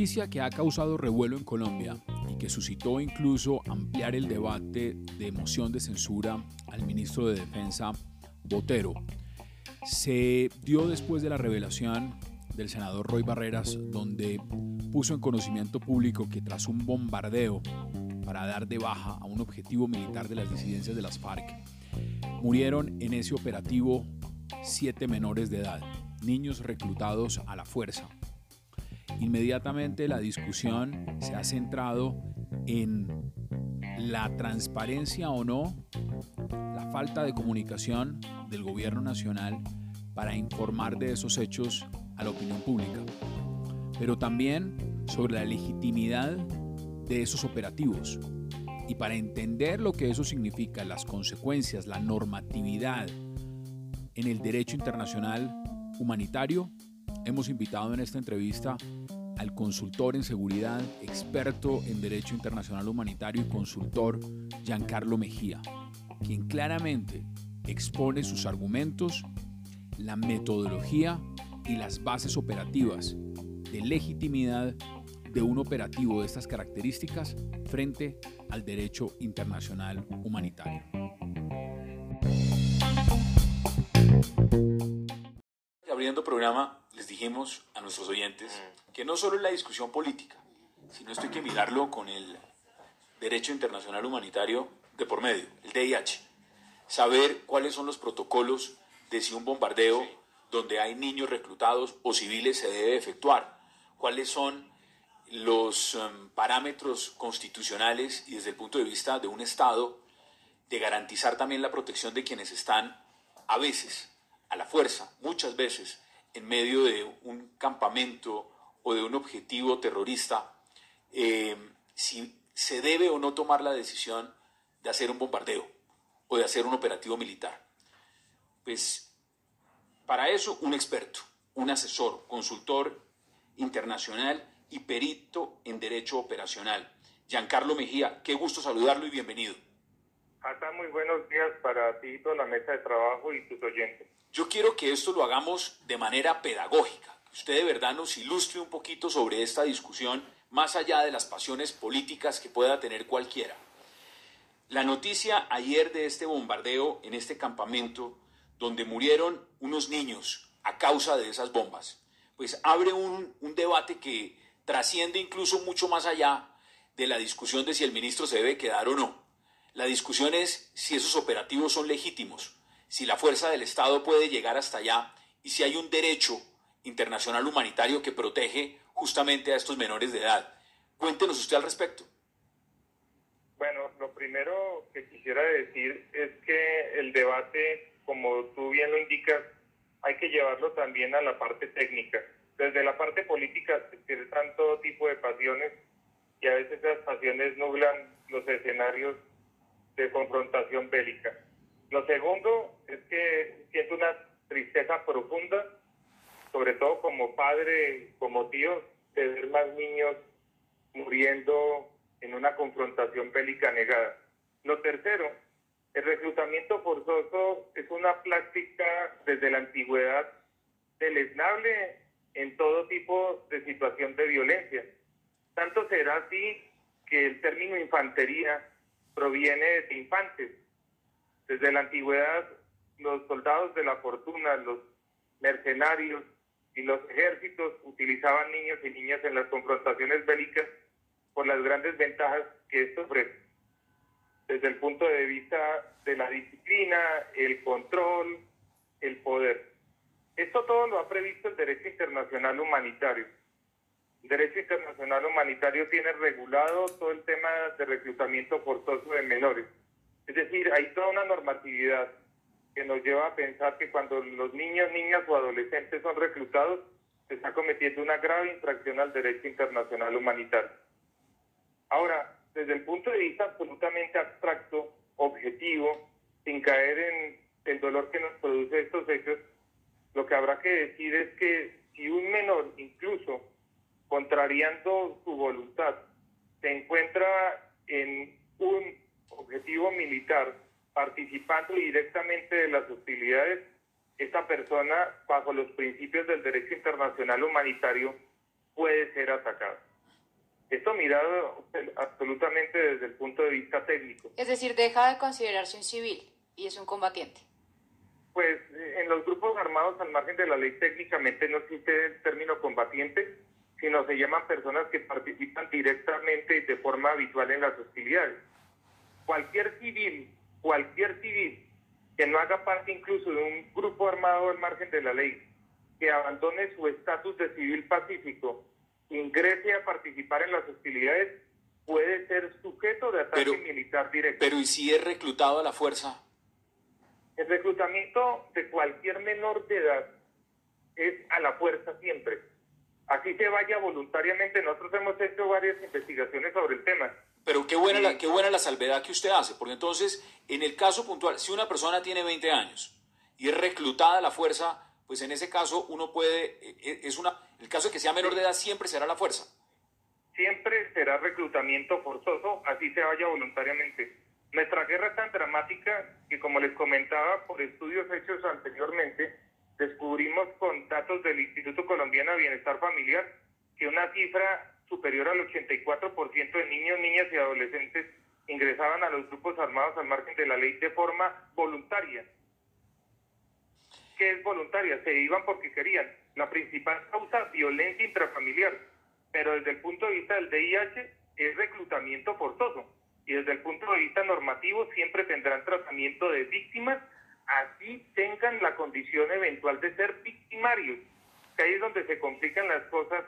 noticia que ha causado revuelo en Colombia y que suscitó incluso ampliar el debate de moción de censura al ministro de Defensa Botero se dio después de la revelación del senador Roy Barreras, donde puso en conocimiento público que tras un bombardeo para dar de baja a un objetivo militar de las disidencias de las FARC, murieron en ese operativo siete menores de edad, niños reclutados a la fuerza. Inmediatamente la discusión se ha centrado en la transparencia o no, la falta de comunicación del gobierno nacional para informar de esos hechos a la opinión pública, pero también sobre la legitimidad de esos operativos. Y para entender lo que eso significa, las consecuencias, la normatividad en el derecho internacional humanitario, hemos invitado en esta entrevista al consultor en seguridad, experto en derecho internacional humanitario y consultor Giancarlo Mejía, quien claramente expone sus argumentos, la metodología y las bases operativas de legitimidad de un operativo de estas características frente al derecho internacional humanitario. Abriendo programa, les dijimos a nuestros oyentes mm. que no solo es la discusión política, sino esto hay que mirarlo con el derecho internacional humanitario de por medio, el DIH saber cuáles son los protocolos de si un bombardeo donde hay niños reclutados o civiles se debe efectuar, cuáles son los em, parámetros constitucionales y desde el punto de vista de un Estado de garantizar también la protección de quienes están a veces, a la fuerza, muchas veces, en medio de un campamento o de un objetivo terrorista, em, si se debe o no tomar la decisión de hacer un bombardeo o de hacer un operativo militar. Pues para eso un experto, un asesor, consultor internacional y perito en derecho operacional. Giancarlo Mejía, qué gusto saludarlo y bienvenido. Hasta muy buenos días para ti, toda la mesa de trabajo y tus oyentes. Yo quiero que esto lo hagamos de manera pedagógica, que usted de verdad nos ilustre un poquito sobre esta discusión, más allá de las pasiones políticas que pueda tener cualquiera. La noticia ayer de este bombardeo en este campamento, donde murieron unos niños a causa de esas bombas, pues abre un, debate que trasciende incluso mucho más allá de la discusión de si el ministro se debe quedar o no. La discusión es si esos operativos son legítimos, si la fuerza del Estado puede llegar hasta allá y si hay un derecho internacional humanitario que protege justamente a estos menores de edad. Cuéntenos usted al respecto. Bueno, lo primero que quisiera decir es que el debate, como tú bien lo indicas, hay que llevarlo también a la parte técnica. Desde la parte política se expresan todo tipo de pasiones y a veces esas pasiones nublan los escenarios de confrontación bélica. Lo segundo es que siento una tristeza profunda, sobre todo como padre, como tío, de ver más niños muriendo en una confrontación bélica negada. Lo tercero, el reclutamiento forzoso es una práctica desde la antigüedad deleznable en todo tipo de situación de violencia. Tanto será así que el término infantería proviene de infantes. Desde la antigüedad, los soldados de la fortuna, los mercenarios y los ejércitos utilizaban niños y niñas en las confrontaciones bélicas por las grandes ventajas que esto ofrece, desde el punto de vista de la disciplina, el control, el poder. Esto todo lo ha previsto el derecho internacional humanitario. El derecho internacional humanitario tiene regulado todo el tema de reclutamiento forzoso de menores. Es decir, hay toda una normatividad que nos lleva a pensar que cuando los niños, niñas o adolescentes son reclutados, se está cometiendo una grave infracción al derecho internacional humanitario. Ahora, desde el punto de vista absolutamente abstracto, objetivo, sin caer en el dolor que nos produce estos hechos, lo que habrá que decir es que si un menor, incluso contrariando su voluntad, se encuentra en un objetivo militar, participando directamente de las hostilidades, esta persona, bajo los principios del derecho internacional humanitario, puede ser atacada. Esto mirado absolutamente desde el punto de vista técnico. Es decir, deja de considerarse un civil y es un combatiente. Pues en los grupos armados al margen de la ley técnicamente no existe el término combatiente, sino se llaman personas que participan directamente y de forma habitual en las hostilidades. Cualquier civil, cualquier civil que no haga parte incluso de un grupo armado al margen de la ley, que abandone su estatus de civil pacífico, ingrese a participar en las hostilidades, puede ser sujeto de ataque militar directo. Pero ¿y si es reclutado a la fuerza? El reclutamiento de cualquier menor de edad es a la fuerza siempre. Así se vaya voluntariamente. Nosotros hemos hecho varias investigaciones sobre el tema. Pero qué buena, la, qué buena la salvedad que usted hace, porque entonces, en el caso puntual, si una persona tiene 20 años y es reclutada a la fuerza, pues en ese caso uno puede, e, e, es una, el caso de que sea menor de edad siempre será la fuerza. Siempre será reclutamiento forzoso, así se vaya voluntariamente. Nuestra guerra es tan dramática que, como les comentaba, por estudios hechos anteriormente, descubrimos con datos del Instituto Colombiano de Bienestar Familiar que una cifra superior al 84% de niños, niñas y adolescentes ingresaban a los grupos armados al margen de la ley de forma voluntaria. ¿Qué es voluntaria? Se iban porque querían. La principal causa, violencia intrafamiliar. Pero desde el punto de vista del DIH, es reclutamiento forzoso. Y desde el punto de vista normativo, siempre tendrán tratamiento de víctimas, así tengan la condición eventual de ser victimarios. Que ahí es donde se complican las cosas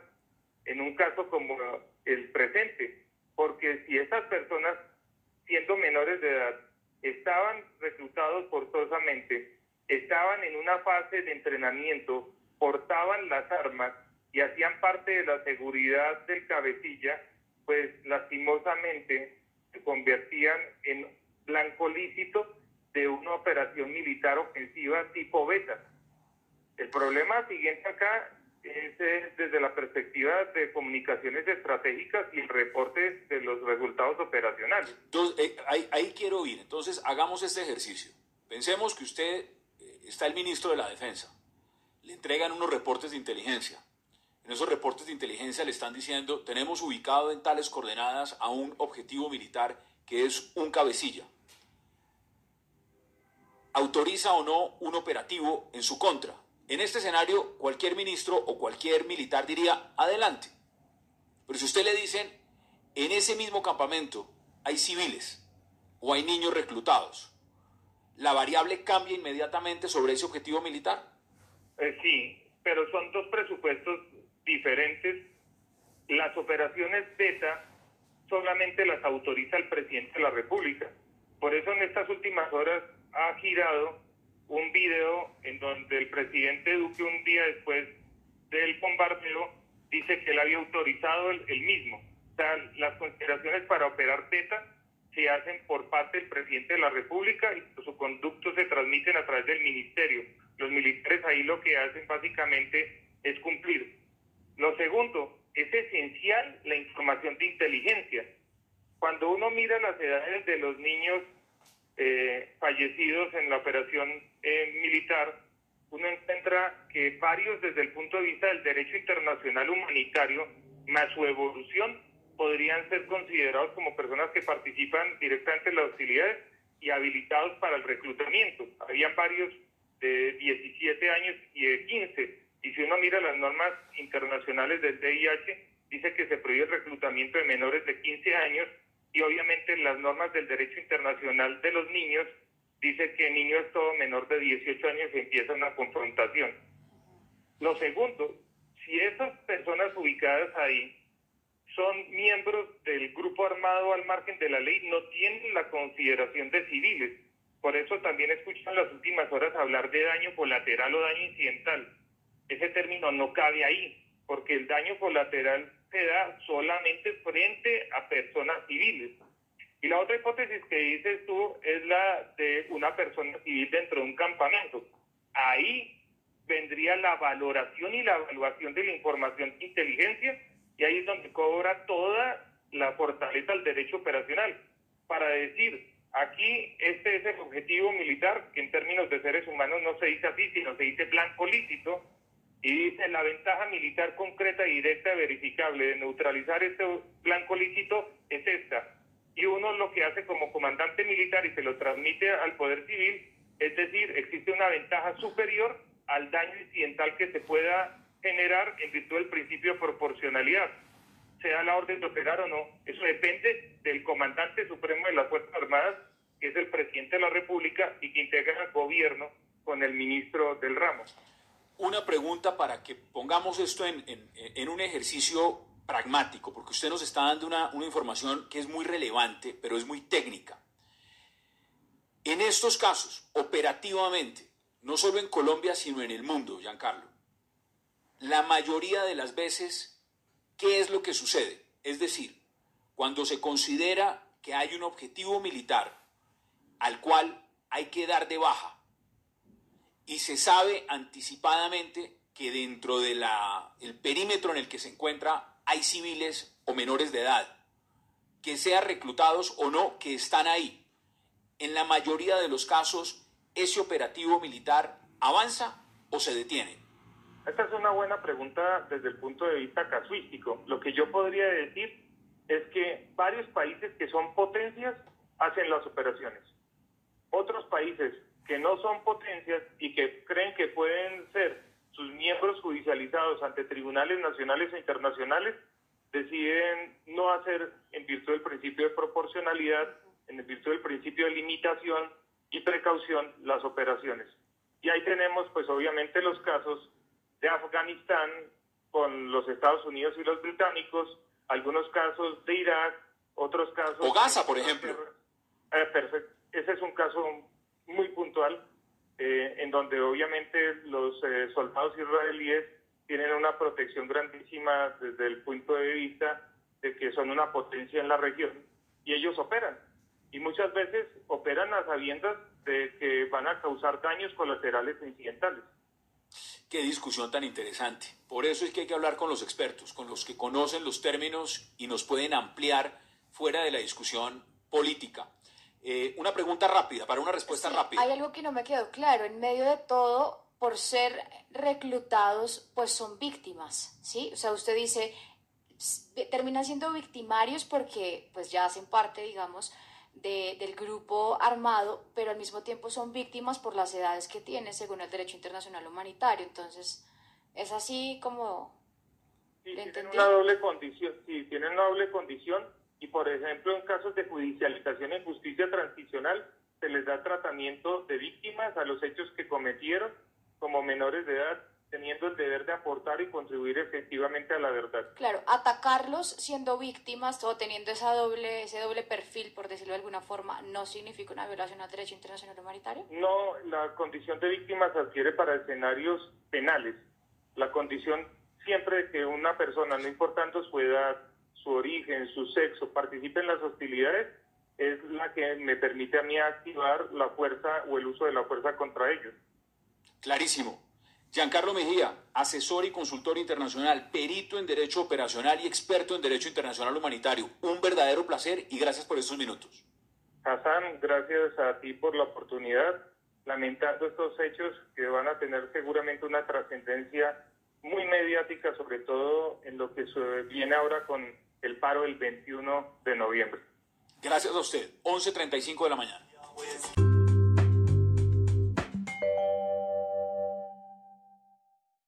en un caso como el presente, porque si estas personas, siendo menores de edad, estaban reclutados forzosamente, estaban en una fase de entrenamiento, portaban las armas y hacían parte de la seguridad del cabecilla, pues lastimosamente se convertían en blanco lícito de una operación militar ofensiva tipo beta. El problema siguiente acá es desde la perspectiva de comunicaciones estratégicas y el reporte de los resultados operacionales. Entonces, eh, ahí, ahí, quiero ir. Entonces, hagamos este ejercicio. Pensemos que usted eh, está el ministro de la Defensa. Le entregan unos reportes de inteligencia. En esos reportes de inteligencia le están diciendo, tenemos ubicado en tales coordenadas a un objetivo militar que es un cabecilla. ¿Autoriza o no un operativo en su contra? En este escenario, cualquier ministro o cualquier militar diría, adelante. Pero si usted le dicen, en ese mismo campamento hay civiles o hay niños reclutados, ¿la variable cambia inmediatamente sobre ese objetivo militar? Eh, sí, pero son dos presupuestos diferentes. Las operaciones beta solamente las autoriza el presidente de la República. Por eso en estas últimas horas ha girado un video en donde el presidente Duque un día después del bombardeo dice que él había autorizado el, mismo. O sea, las consideraciones para operar beta se hacen por parte del presidente de la República y su conducto se transmiten a través del ministerio. Los militares ahí lo que hacen básicamente es cumplir. Lo segundo, es esencial la información de inteligencia. Cuando uno mira las edades de los niños eh, fallecidos en la operación eh, militar, uno encuentra que varios desde el punto de vista del derecho internacional humanitario, más su evolución, podrían ser considerados como personas que participan directamente en las hostilidades y habilitados para el reclutamiento. Habían varios de 17 años y de 15. Y si uno mira las normas internacionales del DIH, dice que se prohíbe el reclutamiento de menores de 15 años y obviamente las normas del derecho internacional de los niños dice que niño es todo menor de 18 años empieza una confrontación. Lo segundo, si esas personas ubicadas ahí son miembros del grupo armado al margen de la ley, no tienen la consideración de civiles. Por eso también escuchan las últimas horas hablar de daño colateral o daño incidental. Ese término no cabe ahí, porque el daño colateral se da solamente frente a personas civiles. Y la otra hipótesis que dices tú es la de una persona civil dentro de un campamento. Ahí vendría la valoración y la evaluación de la información de inteligencia y ahí es donde cobra toda la fortaleza del derecho operacional para decir, aquí este es el objetivo militar, que en términos de seres humanos no se dice así, sino se dice plan político, Y dice, la ventaja militar concreta y directa verificable de neutralizar este blanco lícito es esta. Y uno lo que hace como comandante militar y se lo transmite al Poder Civil, es decir, existe una ventaja superior al daño incidental que se pueda generar en virtud del principio de proporcionalidad, sea la orden de operar o no. Eso depende del comandante supremo de las Fuerzas Armadas, que es el presidente de la República y que integra el gobierno con el ministro del ramo. Una pregunta para que pongamos esto en, un ejercicio pragmático, porque usted nos está dando una, una información que es muy relevante, pero es muy técnica. En estos casos, operativamente, no solo en Colombia, sino en el mundo, Giancarlo, la mayoría de las veces, ¿qué es lo que sucede? Es decir, cuando se considera que hay un objetivo militar al cual hay que dar de baja y se sabe anticipadamente que dentro del perímetro en el que se encuentra hay civiles o menores de edad, que sean reclutados o no, que están ahí. En la mayoría de los casos, ese operativo militar avanza o se detiene. Esta es una buena pregunta desde el punto de vista casuístico. Lo que yo podría decir es que varios países que son potencias hacen las operaciones. Otros países que no son potencias y que creen que pueden ser sus miembros judicializados ante tribunales nacionales e internacionales, deciden no hacer en virtud del principio de proporcionalidad, en virtud del principio de limitación y precaución las operaciones. Y ahí tenemos pues obviamente los casos de Afganistán con los Estados Unidos y los británicos, algunos casos de Irak, otros casos... O Gaza, por ejemplo. Eh, perfecto. Ese es un caso muy puntual, eh, en donde obviamente los eh, soldados israelíes tienen una protección grandísima desde el punto de vista de que son una potencia en la región y ellos operan. Y muchas veces operan a sabiendas de que van a causar daños colaterales e incidentales. Qué discusión tan interesante. Por eso es que hay que hablar con los expertos, con los que conocen los términos y nos pueden ampliar fuera de la discusión política. Eh, una pregunta rápida, para una respuesta rápida. Hay algo que no me quedó claro. En medio de todo, por ser reclutados, pues son víctimas, ¿sí? O sea, usted dice, terminan siendo victimarios porque pues ya hacen parte, digamos, del grupo armado, pero al mismo tiempo son víctimas por las edades que tienen según el derecho internacional humanitario. Entonces, es así como... Sí, tienen una doble condición, sí, tienen una doble condición y, por ejemplo, en casos de judicialización en justicia transicional, se les da tratamiento de víctimas a los hechos que cometieron como menores de edad teniendo el deber de aportar y contribuir efectivamente a la verdad. Claro, atacarlos siendo víctimas o teniendo esa doble, ese doble perfil, por decirlo de alguna forma, ¿no significa una violación al derecho internacional humanitario? No, la condición de víctima se adquiere para escenarios penales. La condición siempre de que una persona, no importando su edad, su origen, su sexo, participe en las hostilidades, es la que me permite a mí activar la fuerza o el uso de la fuerza contra ellos. Clarísimo. Giancarlo Mejía, asesor y consultor internacional, perito en Derecho Operacional y experto en Derecho Internacional Humanitario. Un verdadero placer y gracias por estos minutos. Hassan, gracias a ti por la oportunidad, lamentando estos hechos que van a tener seguramente una trascendencia muy mediática, sobre todo en lo que viene ahora con el paro del 21 de noviembre. Gracias a usted. 11.35 de la mañana.